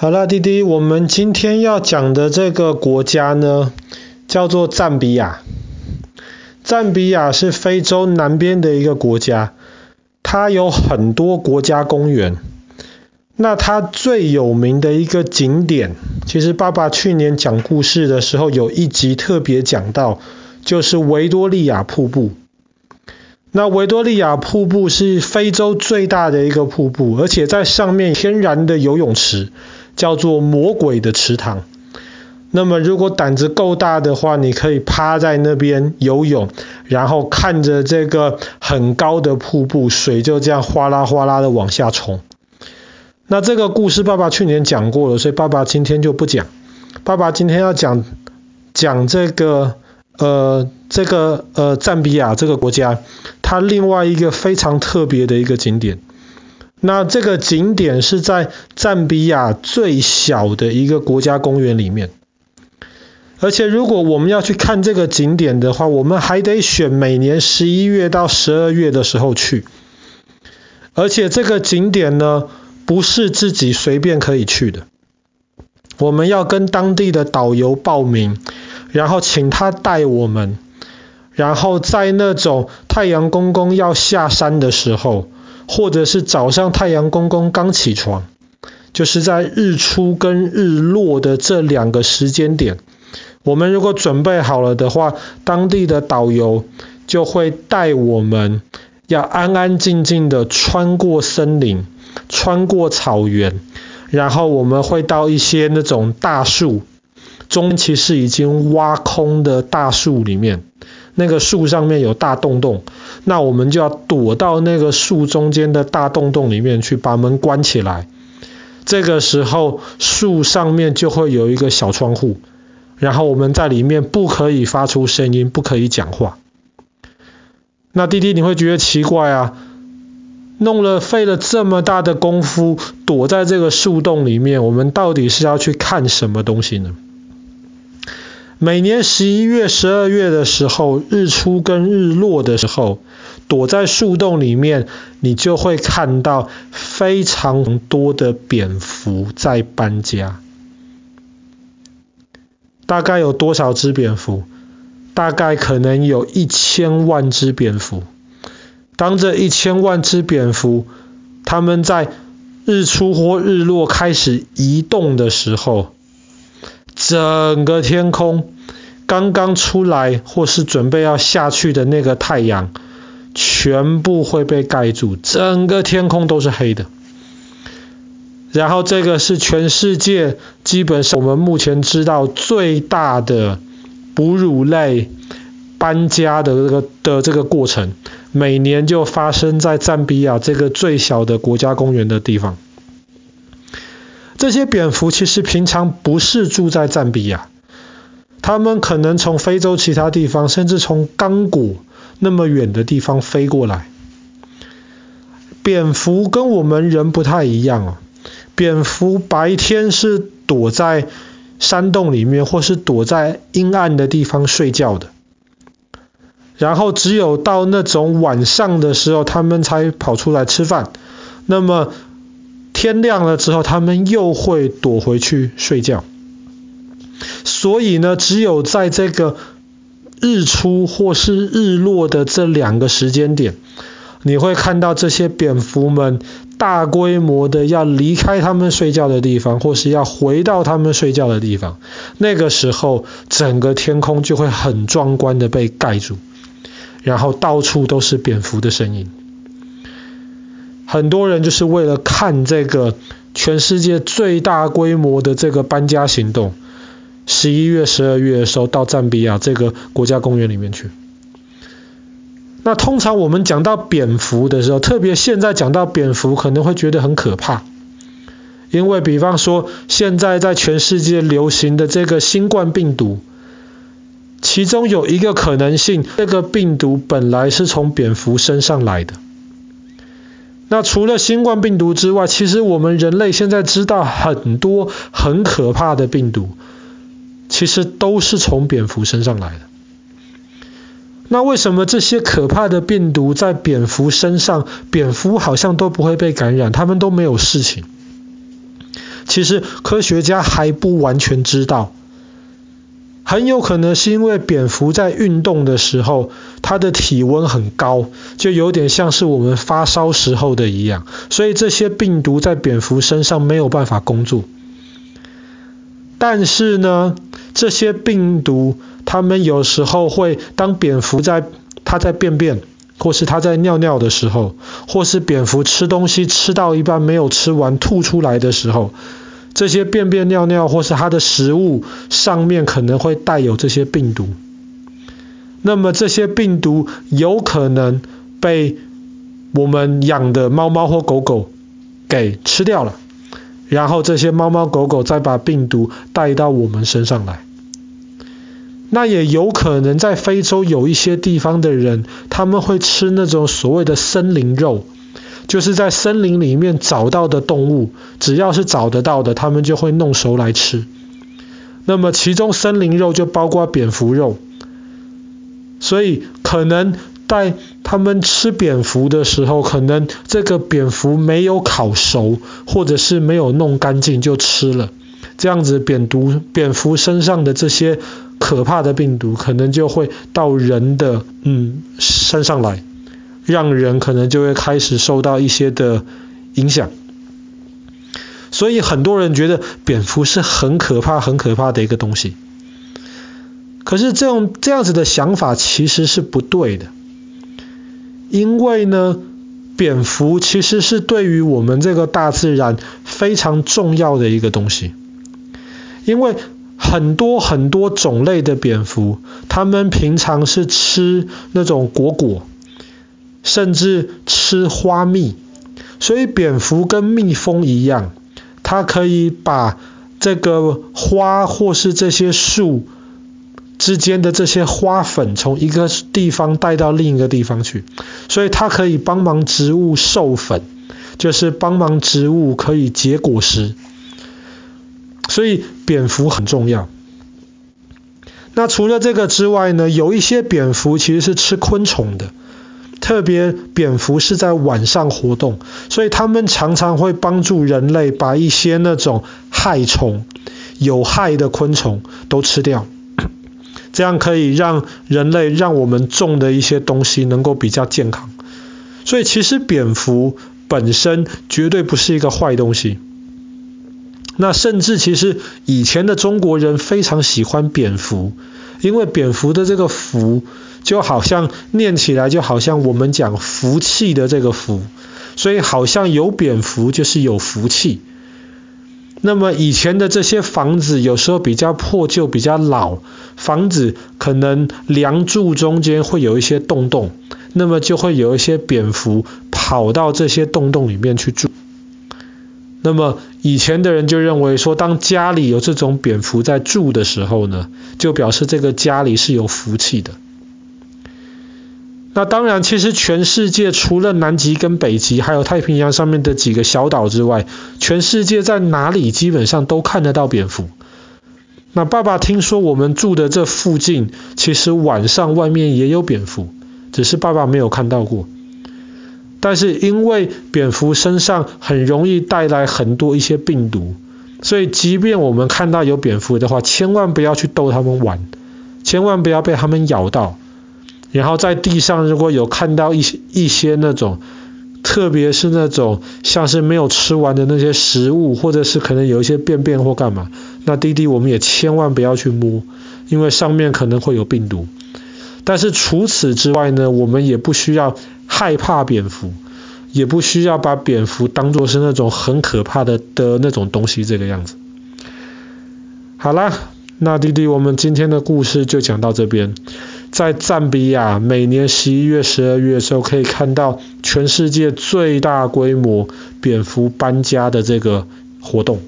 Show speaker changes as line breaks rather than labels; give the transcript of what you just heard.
好了，弟弟，我们今天要讲的这个国家呢，叫做赞比亚。赞比亚是非洲南边的一个国家，它有很多国家公园。那它最有名的一个景点，其实爸爸去年讲故事的时候有一集特别讲到，就是维多利亚瀑布。那维多利亚瀑布是非洲最大的一个瀑布，而且在上面天然的游泳池，叫做魔鬼的池塘。那么如果胆子够大的话，你可以趴在那边游泳，然后看着这个很高的瀑布，水就这样哗啦哗啦的往下冲。那这个故事爸爸去年讲过了，所以爸爸今天就不讲。爸爸今天要讲讲这个呃这个呃赞比亚这个国家。它另外一个非常特别的一个景点，那这个景点是在赞比亚最小的一个国家公园里面，而且如果我们要去看这个景点的话，我们还得选每年十一月到十二月的时候去，而且这个景点呢，不是自己随便可以去的，我们要跟当地的导游报名，然后请他带我们。然后在那种太阳公公要下山的时候，或者是早上太阳公公刚起床，就是在日出跟日落的这两个时间点，我们如果准备好了的话，当地的导游就会带我们，要安安静静的穿过森林，穿过草原，然后我们会到一些那种大树，中其实已经挖空的大树里面。那个树上面有大洞洞，那我们就要躲到那个树中间的大洞洞里面去，把门关起来。这个时候树上面就会有一个小窗户，然后我们在里面不可以发出声音，不可以讲话。那弟弟你会觉得奇怪啊，弄了费了这么大的功夫躲在这个树洞里面，我们到底是要去看什么东西呢？每年十一月、十二月的时候，日出跟日落的时候，躲在树洞里面，你就会看到非常多的蝙蝠在搬家。大概有多少只蝙蝠？大概可能有一千万只蝙蝠。当这一千万只蝙蝠，它们在日出或日落开始移动的时候，整个天空刚刚出来或是准备要下去的那个太阳，全部会被盖住，整个天空都是黑的。然后这个是全世界基本上我们目前知道最大的哺乳类搬家的这个的这个过程，每年就发生在赞比亚这个最小的国家公园的地方。这些蝙蝠其实平常不是住在赞比亚，他们可能从非洲其他地方，甚至从刚果那么远的地方飞过来。蝙蝠跟我们人不太一样哦，蝙蝠白天是躲在山洞里面，或是躲在阴暗的地方睡觉的，然后只有到那种晚上的时候，他们才跑出来吃饭。那么天亮了之后，他们又会躲回去睡觉。所以呢，只有在这个日出或是日落的这两个时间点，你会看到这些蝙蝠们大规模的要离开他们睡觉的地方，或是要回到他们睡觉的地方。那个时候，整个天空就会很壮观的被盖住，然后到处都是蝙蝠的身影。很多人就是为了看这个全世界最大规模的这个搬家行动，十一月、十二月的时候到赞比亚这个国家公园里面去。那通常我们讲到蝙蝠的时候，特别现在讲到蝙蝠，可能会觉得很可怕，因为比方说现在在全世界流行的这个新冠病毒，其中有一个可能性，这个病毒本来是从蝙蝠身上来的。那除了新冠病毒之外，其实我们人类现在知道很多很可怕的病毒，其实都是从蝙蝠身上来的。那为什么这些可怕的病毒在蝙蝠身上，蝙蝠好像都不会被感染，它们都没有事情？其其实科学家还不完全知道。很有可能是因为蝙蝠在运动的时候，它的体温很高，就有点像是我们发烧时候的一样，所以这些病毒在蝙蝠身上没有办法工作。但是呢，这些病毒它们有时候会，当蝙蝠在它在便便，或是它在尿尿的时候，或是蝙蝠吃东西吃到一半没有吃完吐出来的时候。这些便便尿尿或是它的食物上面可能会带有这些病毒，那么这些病毒有可能被我们养的猫猫或狗狗给吃掉了，然后这些猫猫狗狗再把病毒带到我们身上来。那也有可能在非洲有一些地方的人，他们会吃那种所谓的森林肉。就是在森林里面找到的动物，只要是找得到的，他们就会弄熟来吃。那么其中森林肉就包括蝙蝠肉，所以可能在他们吃蝙蝠的时候，可能这个蝙蝠没有烤熟，或者是没有弄干净就吃了，这样子蝙毒蝙蝠身上的这些可怕的病毒，可能就会到人的嗯身上来。让人可能就会开始受到一些的影响，所以很多人觉得蝙蝠是很可怕、很可怕的一个东西。可是这种这样子的想法其实是不对的，因为呢，蝙蝠其实是对于我们这个大自然非常重要的一个东西，因为很多很多种类的蝙蝠，它们平常是吃那种果果。甚至吃花蜜，所以蝙蝠跟蜜蜂一样，它可以把这个花或是这些树之间的这些花粉从一个地方带到另一个地方去，所以它可以帮忙植物授粉，就是帮忙植物可以结果实。所以蝙蝠很重要。那除了这个之外呢，有一些蝙蝠其实是吃昆虫的。特别蝙蝠是在晚上活动，所以它们常常会帮助人类把一些那种害虫、有害的昆虫都吃掉，这样可以让人类让我们种的一些东西能够比较健康。所以其实蝙蝠本身绝对不是一个坏东西。那甚至其实以前的中国人非常喜欢蝙蝠，因为蝙蝠的这个蝠。就好像念起来就好像我们讲福气的这个福，所以好像有蝙蝠就是有福气。那么以前的这些房子有时候比较破旧、比较老，房子可能梁柱中间会有一些洞洞，那么就会有一些蝙蝠跑到这些洞洞里面去住。那么以前的人就认为说，当家里有这种蝙蝠在住的时候呢，就表示这个家里是有福气的。那当然，其实全世界除了南极跟北极，还有太平洋上面的几个小岛之外，全世界在哪里基本上都看得到蝙蝠。那爸爸听说我们住的这附近，其实晚上外面也有蝙蝠，只是爸爸没有看到过。但是因为蝙蝠身上很容易带来很多一些病毒，所以即便我们看到有蝙蝠的话，千万不要去逗它们玩，千万不要被它们咬到。然后在地上如果有看到一些一些那种，特别是那种像是没有吃完的那些食物，或者是可能有一些便便或干嘛，那弟弟我们也千万不要去摸，因为上面可能会有病毒。但是除此之外呢，我们也不需要害怕蝙蝠，也不需要把蝙蝠当作是那种很可怕的的那种东西这个样子。好啦，那弟弟我们今天的故事就讲到这边。在赞比亚，每年十一月、十二月的时候，可以看到全世界最大规模蝙蝠搬家的这个活动。